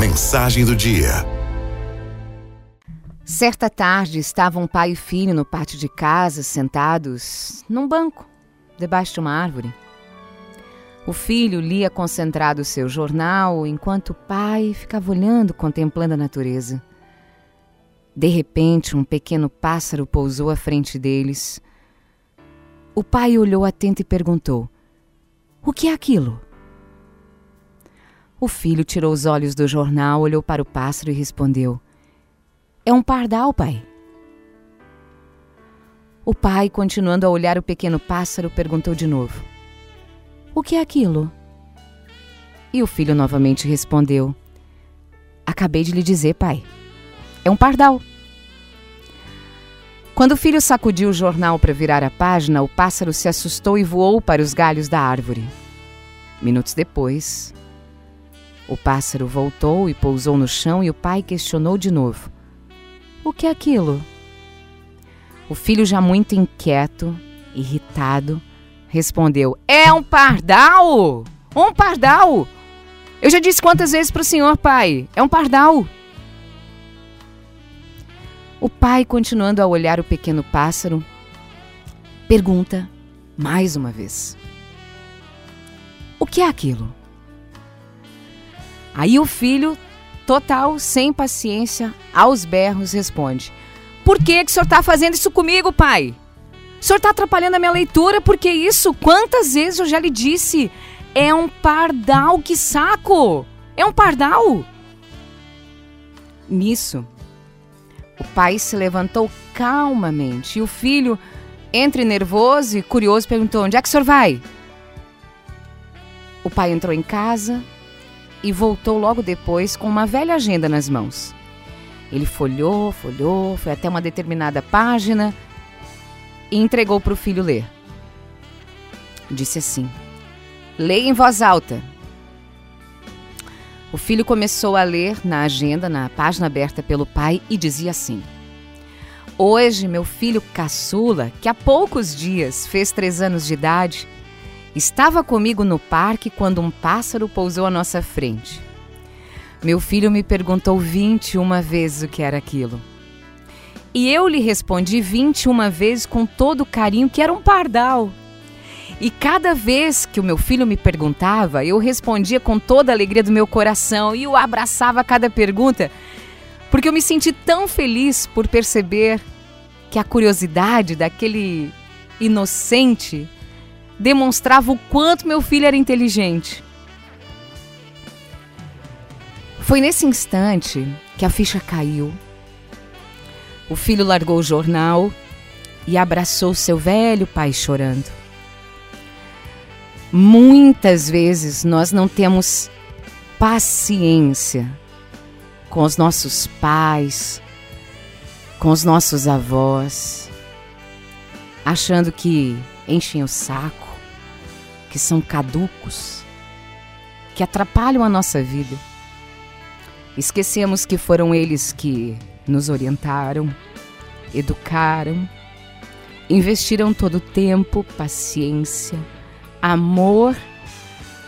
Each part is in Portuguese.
Mensagem do dia. Certa tarde estavam pai e filho no pátio de casa, sentados num banco, debaixo de uma árvore. O filho lia concentrado seu jornal, enquanto o pai ficava olhando, contemplando a natureza. De repente, um pequeno pássaro pousou à frente deles. O pai olhou atento e perguntou: O que é aquilo? O filho tirou os olhos do jornal, olhou para o pássaro e respondeu: É um pardal, pai. O pai, continuando a olhar o pequeno pássaro, perguntou de novo: O que é aquilo? E o filho novamente respondeu: Acabei de lhe dizer, pai. É um pardal. Quando o filho sacudiu o jornal para virar a página, o pássaro se assustou e voou para os galhos da árvore. Minutos depois, o pássaro voltou e pousou no chão e o pai questionou de novo: O que é aquilo? O filho, já muito inquieto, irritado, respondeu: É um pardal! Um pardal! Eu já disse quantas vezes para o senhor, pai: É um pardal! O pai, continuando a olhar o pequeno pássaro, pergunta mais uma vez: O que é aquilo? Aí o filho, total, sem paciência, aos berros, responde: Por que, que o senhor está fazendo isso comigo, pai? O senhor está atrapalhando a minha leitura, porque isso, quantas vezes eu já lhe disse? É um pardal, que saco! É um pardal! Nisso, o pai se levantou calmamente e o filho, entre nervoso e curioso, perguntou: Onde é que o senhor vai? O pai entrou em casa, e voltou logo depois com uma velha agenda nas mãos. Ele folhou, folhou, foi até uma determinada página e entregou para o filho ler. Disse assim: Leia em voz alta. O filho começou a ler na agenda, na página aberta pelo pai, e dizia assim: Hoje, meu filho caçula, que há poucos dias fez três anos de idade, Estava comigo no parque quando um pássaro pousou à nossa frente. Meu filho me perguntou 21 vezes o que era aquilo. E eu lhe respondi 21 vezes com todo carinho que era um pardal. E cada vez que o meu filho me perguntava, eu respondia com toda a alegria do meu coração e o abraçava a cada pergunta, porque eu me senti tão feliz por perceber que a curiosidade daquele inocente demonstrava o quanto meu filho era inteligente. Foi nesse instante que a ficha caiu. O filho largou o jornal e abraçou seu velho pai chorando. Muitas vezes nós não temos paciência com os nossos pais, com os nossos avós, achando que enchem o saco, que são caducos, que atrapalham a nossa vida. Esquecemos que foram eles que nos orientaram, educaram, investiram todo o tempo, paciência, amor,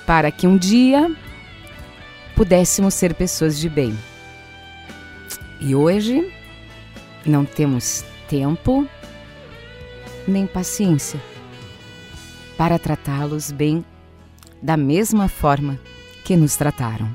para que um dia pudéssemos ser pessoas de bem. E hoje não temos tempo nem paciência para tratá-los bem da mesma forma que nos trataram.